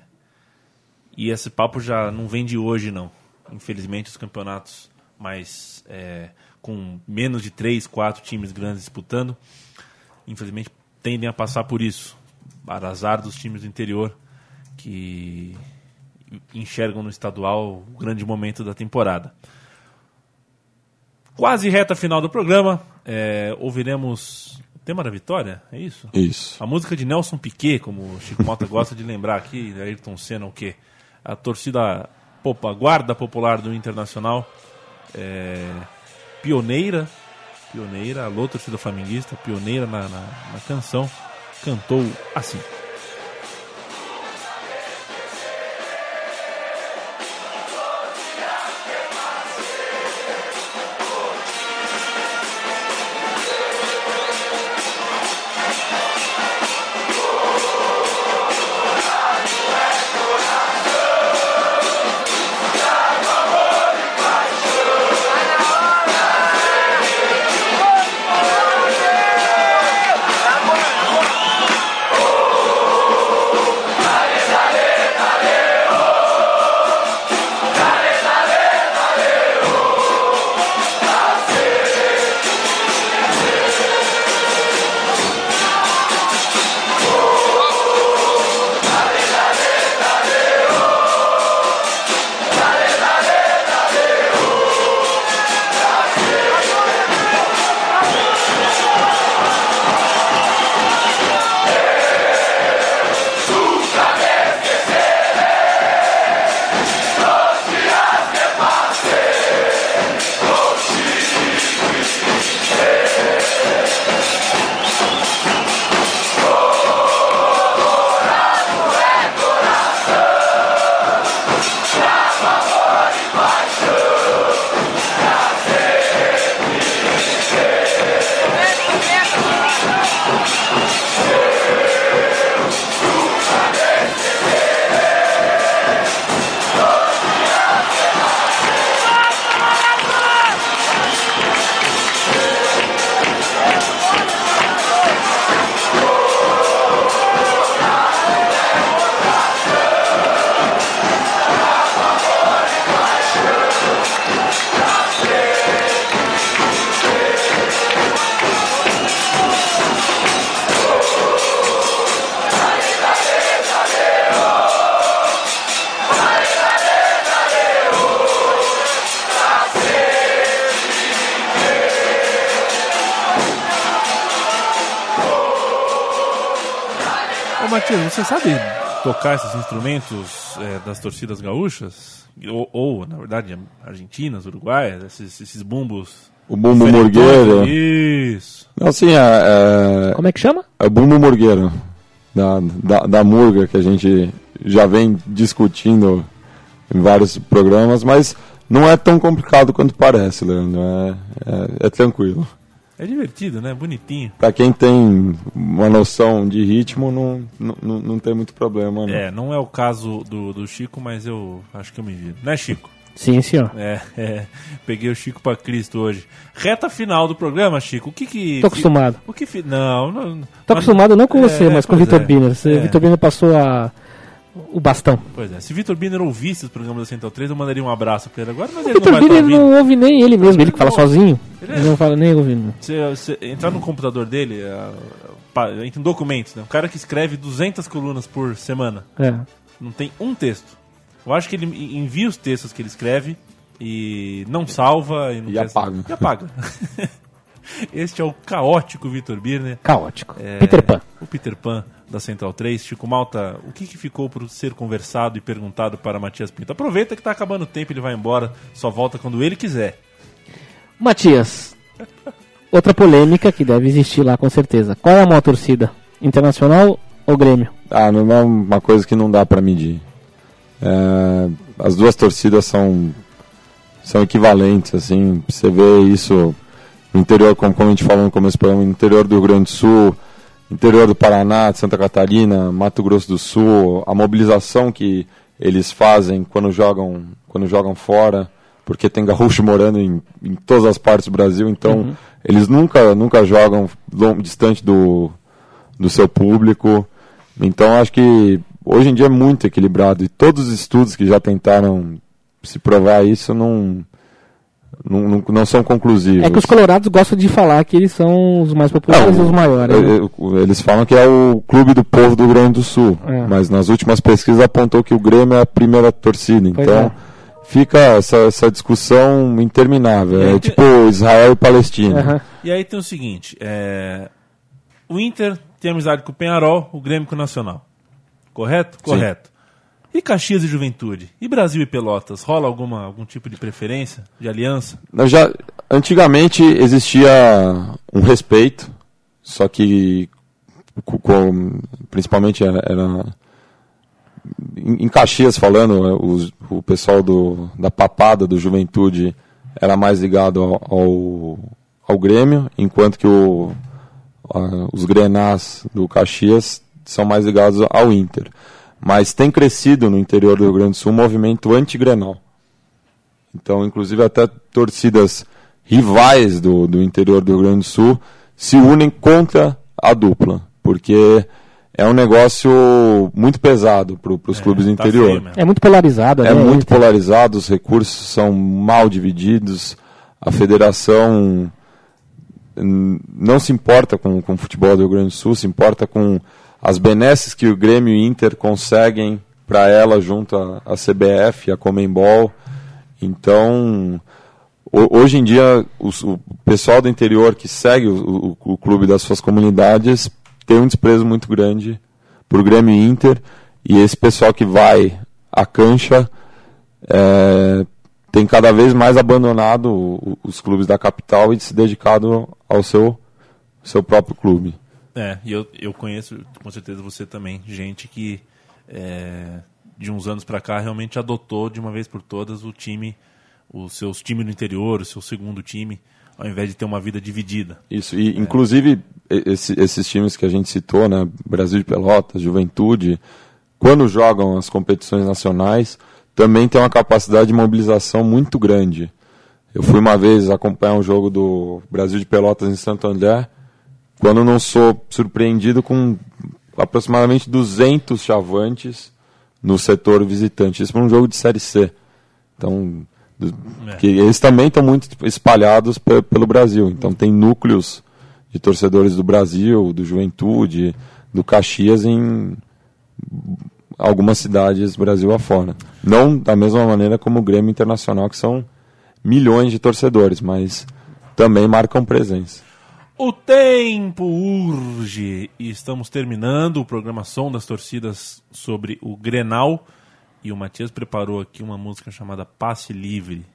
e esse papo já não vem de hoje, não. Infelizmente, os campeonatos mais é, com menos de três, quatro times grandes disputando, infelizmente tendem a passar por isso. Para azar dos times do interior que enxergam no estadual o grande momento da temporada. Quase reta final do programa, é, ouviremos o tema da vitória, é isso? Isso. A música de Nelson Piquet, como o Chico Mota [LAUGHS] gosta de lembrar aqui, Ayrton Senna, o quê? A torcida, a guarda popular do Internacional, é, pioneira, pioneira, alô torcida flamenguista, pioneira na, na, na canção, cantou assim. Você sabe tocar esses instrumentos é, das torcidas gaúchas? Ou, ou, na verdade, argentinas, uruguaias, esses, esses bumbos. O bumbo morgueiro. Isso. Assim, é, é, Como é que chama? é o bumbo morgueiro da, da, da murga que a gente já vem discutindo em vários programas, mas não é tão complicado quanto parece, Leandro. É, é, é tranquilo. É divertido, né? Bonitinho. Pra quem tem uma noção de ritmo, não, não, não- tem muito problema, não. É, não é o caso do, do Chico, mas eu acho que eu me viro. Né, Chico? Sim, senhor. É, é, peguei o Chico pra Cristo hoje. Reta final do programa, Chico. O que que. Tô acostumado. O que fi- Não, não. Tô mas- acostumado não com É, você, mas com o Vitor é. Biner. Você- É. Vitor Biner passou a, o bastão. Pois é, se Vitor Biner ouvisse os programas da Central 3, eu mandaria um abraço pra ele agora, mas O ele não Vitor vai estar Biner não ouve nem ele mesmo, ele que fala Não. sozinho. Ele é- Ele não fala nem ouvindo. Você, você entrar no computador dele, é, entra em documentos, né? Um cara que escreve 200 colunas por semana. É. Não tem um texto. Eu acho que ele en- envia os textos que ele escreve e não salva e, não E quer- apaga. E apaga. [LAUGHS] este é o caótico Vitor Birner. Caótico. É, Peter Pan. O Peter Pan da Central 3. Chico Malta, o que, que ficou por ser conversado e perguntado para Matias Pinto? Aproveita que tá acabando o tempo, ele vai embora, só volta quando ele quiser. Matias, [LAUGHS] outra polêmica que deve existir lá com certeza. Qual é a maior torcida? Internacional ou Grêmio? Ah, não é uma coisa que não dá pra medir. É, as duas torcidas são são equivalentes, assim. Você vê isso no interior, como, como a gente falou no começo do programa, interior do Rio Grande do Sul, interior do Paraná, de Santa Catarina, Mato Grosso do Sul, a mobilização que eles fazem quando jogam quando jogam fora, porque tem gaúcho morando em, em todas as partes do Brasil, então eles nunca nunca jogam lon- distante do do seu público. Então acho que hoje em dia é muito equilibrado e todos os estudos que já tentaram se provar isso não não, não, não são conclusivos. É que os colorados gostam de falar que eles são os mais populares e os maiores. né? é, é, Eles falam que é o clube do povo do Rio Grande do Sul, É. mas nas últimas pesquisas apontou que o Grêmio é a primeira torcida. Pois Então é. fica essa, essa discussão interminável. É tem- tipo Israel e Palestina. Aham. E aí tem o seguinte: é, o Inter tem amizade com o Penharol, o Grêmio com o Nacional. Correto? Correto. E Caxias e Juventude? E Brasil e Pelotas? Rola alguma, algum tipo de preferência, de aliança? Nós já antigamente existia um respeito, só que co- com- principalmente era, era- em, Caxias falando, eh, os- o pessoal do, da papada do Juventude era mais ligado ao, ao, ao Grêmio, enquanto que o, a- os Grenás do Caxias são mais ligados ao Inter. Mas tem crescido no interior do Rio Grande do Sul um movimento anti-Grenal. Então, inclusive, até torcidas rivais do, do interior do Rio Grande do Sul se unem contra a dupla, porque é um negócio muito pesado para os clubes do tá interior. feio mesmo. É muito polarizado. É né? muito polarizado, os recursos são mal divididos, a federação não se importa com, com o futebol do Rio Grande do Sul, se importa com as benesses que o Grêmio e Inter conseguem para ela junto à, CBF, à Comembol. Então, ho- hoje em dia, o, pessoal do interior que segue o, o- o clube das suas comunidades tem um desprezo muito grande por Grêmio e Inter, e esse pessoal que vai à cancha é, tem cada vez mais abandonado o- o- os clubes da capital e se dedicado ao seu, seu próprio clube. É, e eu, eu conheço, com certeza você também, gente que é, de uns anos pra cá realmente adotou de uma vez por todas o time, os seus times no interior, o seu segundo time, ao invés de ter uma vida dividida. Isso, e inclusive e- esse- esses times que a gente citou, né, Brasil de Pelotas, Juventude, quando jogam as competições nacionais, também tem uma capacidade de mobilização muito grande. Eu fui uma vez acompanhar um jogo do Brasil de Pelotas em Santo André, quando não sou surpreendido com aproximadamente 200 chavantes no setor visitante. Isso para um jogo de Série C. Então, É. que eles também estão muito espalhados pe- pelo Brasil. Então, tem núcleos de torcedores do Brasil, do Juventude, do Caxias em algumas cidades Brasil afora. Não da mesma maneira como o Grêmio Internacional, que são milhões de torcedores, mas também marcam presença. O tempo urge e estamos terminando o programação das torcidas sobre o Grenal e o Matias preparou aqui uma música chamada Passe Livre.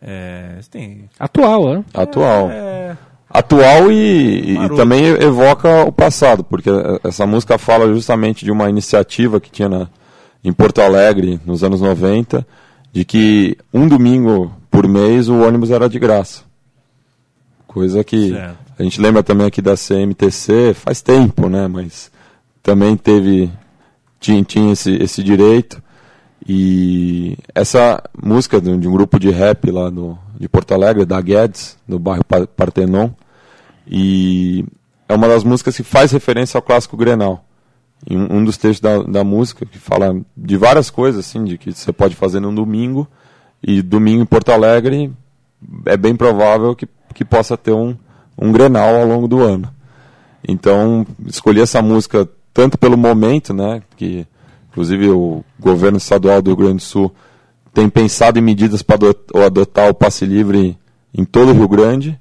É, tem Atual, né? Atual. é, Atual e, e também evoca o passado, porque essa música fala justamente de uma iniciativa que tinha na, em Porto Alegre nos anos 90, de que um domingo por mês o ônibus era de graça. Coisa que Certo. A gente lembra também aqui da CMTC, faz tempo, né? Mas também teve tinha, tinha esse, esse direito. E essa música de um grupo de rap lá do, de Porto Alegre, da Guedes, no bairro Pa- Partenon, e é uma das músicas que faz referência ao clássico Grenal. E um, um dos textos da, da música que fala de várias coisas, assim, de que você pode fazer num domingo, e domingo em Porto Alegre é bem provável que, que possa ter um, um Grenal ao longo do ano. Então, escolhi essa música tanto pelo momento, né, que inclusive o governo estadual do Rio Grande do Sul tem pensado em medidas para ado- adotar o passe livre em todo o Rio Grande.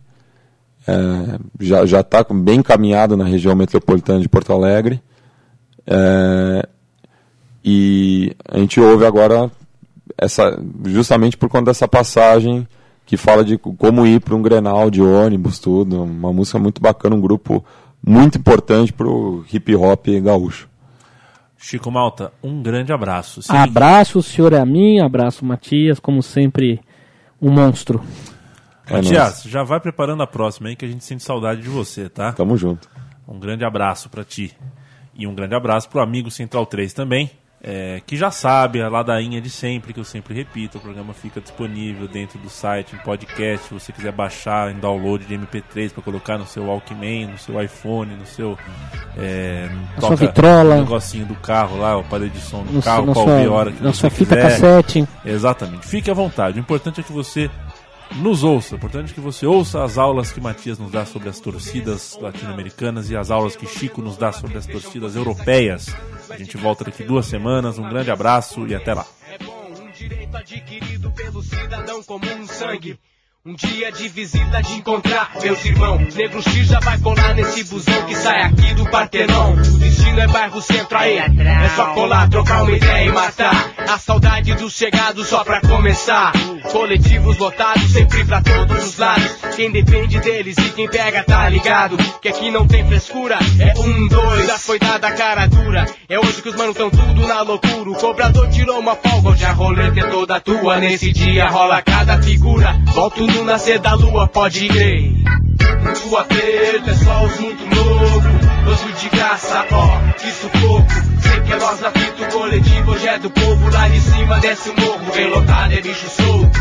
É, já já está bem encaminhado na região metropolitana de Porto Alegre. É, e a gente ouve agora essa justamente por conta dessa passagem que fala de como ir para um Grenal de ônibus, tudo, uma música muito bacana, um grupo muito importante para o hip hop gaúcho. Chico Malta, um grande abraço. Sim, Abraço, o senhor é a mim, abraço, Matias, como sempre, um monstro. É Matias, já vai preparando a próxima aí que a gente sente saudade de você, tá? Tamo junto. Um grande abraço pra ti. E um grande abraço pro amigo Central 3 também, é, que já sabe a ladainha de sempre, que eu sempre repito. O programa fica disponível dentro do site, em podcast. Se você quiser baixar em download de MP3 para colocar no seu Walkman, no seu iPhone, no seu. É, sua vitrola. O negocinho do carro lá, o aparelho de som do No, carro, pra sua, ouvir a hora que na você sua fita quiser. cassete. Exatamente. Fique à vontade. O importante é que você nos ouça. Importante que você ouça as aulas que Matias nos dá sobre as torcidas latino-americanas e as aulas que Chico nos dá sobre as torcidas europeias. A gente volta daqui duas semanas. Um grande abraço e até lá. É bom, um direito adquirido pelo cidadão comum sangue. Um dia de visita de encontrar meus irmãos. Negro X já vai colar nesse busão que sai aqui do Partenon. O destino é bairro centro aí. É só colar, trocar uma ideia e matar. A saudade dos chegados só pra começar. Coletivos lotados, sempre pra todos os lados. Quem depende deles e quem pega tá ligado. Que aqui não tem frescura. É um, dois, já foi dada a cara dura. É hoje que os manos tão tudo na loucura. O cobrador tirou uma folga, hoje a roleta é toda tua. Nesse dia rola cada figura. Volto nascer da lua, pode crer. Sua aperto é só os muito louco. Osso de graça, ó, que sufoco. Sei que é nós na fita, o coletivo hoje é do povo. Lá de cima desce o morro, vem lotado, é bicho solto.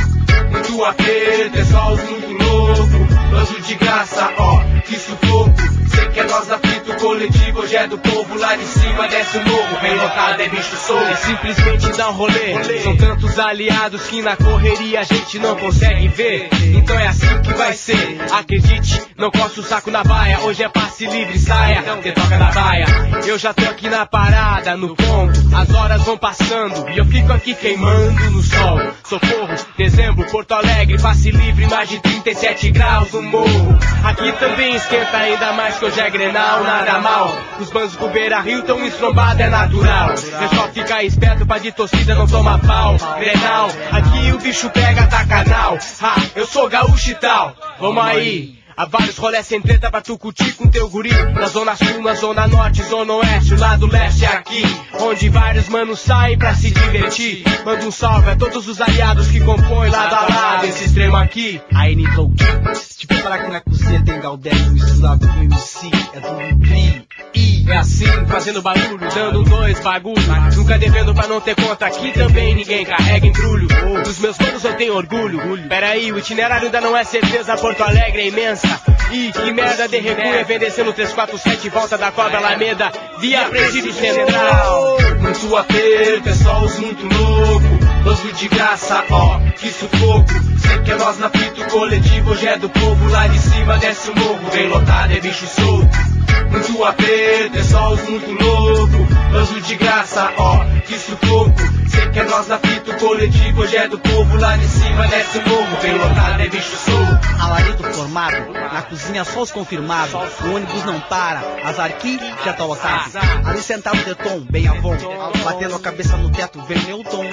Muito aperto é só os muito louco. Osso de graça, ó, que sufoco. Sei que é nós na fita, o coletivo hoje é do povo. Lá de cima desce o morro, vem lotado, é bicho solto. É simplesmente dar um rolê. São tantos aliados que na correria a gente não consegue ver. Então é assim que vai ser. Acredite, não coça o saco na baia. Hoje é passe livre, saia. Você toca na baia. Eu já tô aqui na parada, no ponto. As horas vão passando e eu fico aqui queimando no sol. Socorro, dezembro, Porto Alegre, passe livre, mais de 37 graus no morro. Aqui também esquenta ainda mais que hoje é grenal, nada mal. Os bandos do Beira Rio tão estrombados, é natural. É só ficar esperto pra de torcida não tomar pau. Grenal, aqui o bicho pega, tá canal. Ah, eu sou gaúcho e tal. Vamos aí. Há vários rolés sem treta pra tu curtir com teu guri. Na zona sul, na zona norte, zona oeste O lado leste é aqui. Onde vários manos saem pra se divertir. Manda um salve a todos os aliados que compõem lado a lado Esse extremo aqui. Aí, Nitro Se te falar que na cozinha tem Galdério misturado com MC, é do Cri. E é assim, fazendo barulho, dando dois bagulho. Nunca devendo pra não ter conta aqui também ninguém carrega embrulho. Dos meus manos eu tenho orgulho. Peraí, o itinerário ainda não é certeza, Porto Alegre é imensa. Ih, que merda de recuo é vender no 347 volta da cobra Alameda via presídio central. Muito aperto, é só os muito louco. Osso de graça, ó, que sufoco. Que é nós na fita, o coletivo hoje é do povo. Lá de cima desce o morro, vem lotado, é bicho solto. Muito aperto, é só os muito louco. Osso de graça, ó, que sufoco. Sei que é nós na fita, o coletivo hoje é do povo. Lá de cima desce o morro, vem lotado, é bicho solto. Alarido formado, na cozinha só os confirmados. O ônibus não para, azar aqui já tá lotado. Ali sentado de tom, bem avon, batendo a cabeça no teto, vem Newton.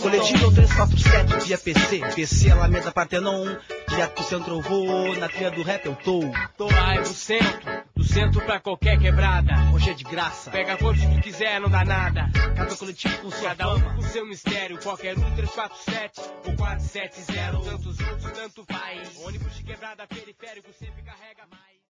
Coletivo é o 347 via PC, PC Alameda Partenon. Direto pro centro eu vou, na trilha do rap eu tô. Tô lá no centro, do centro pra qualquer quebrada. Hoje é de graça, Pega se tu quiser, não dá nada. cada coletivo com sua Cada um com seu mistério, qualquer um 347 ou 470. Tantos outros, tanto faz. Ônibus de quebrada periférico sempre carrega mais.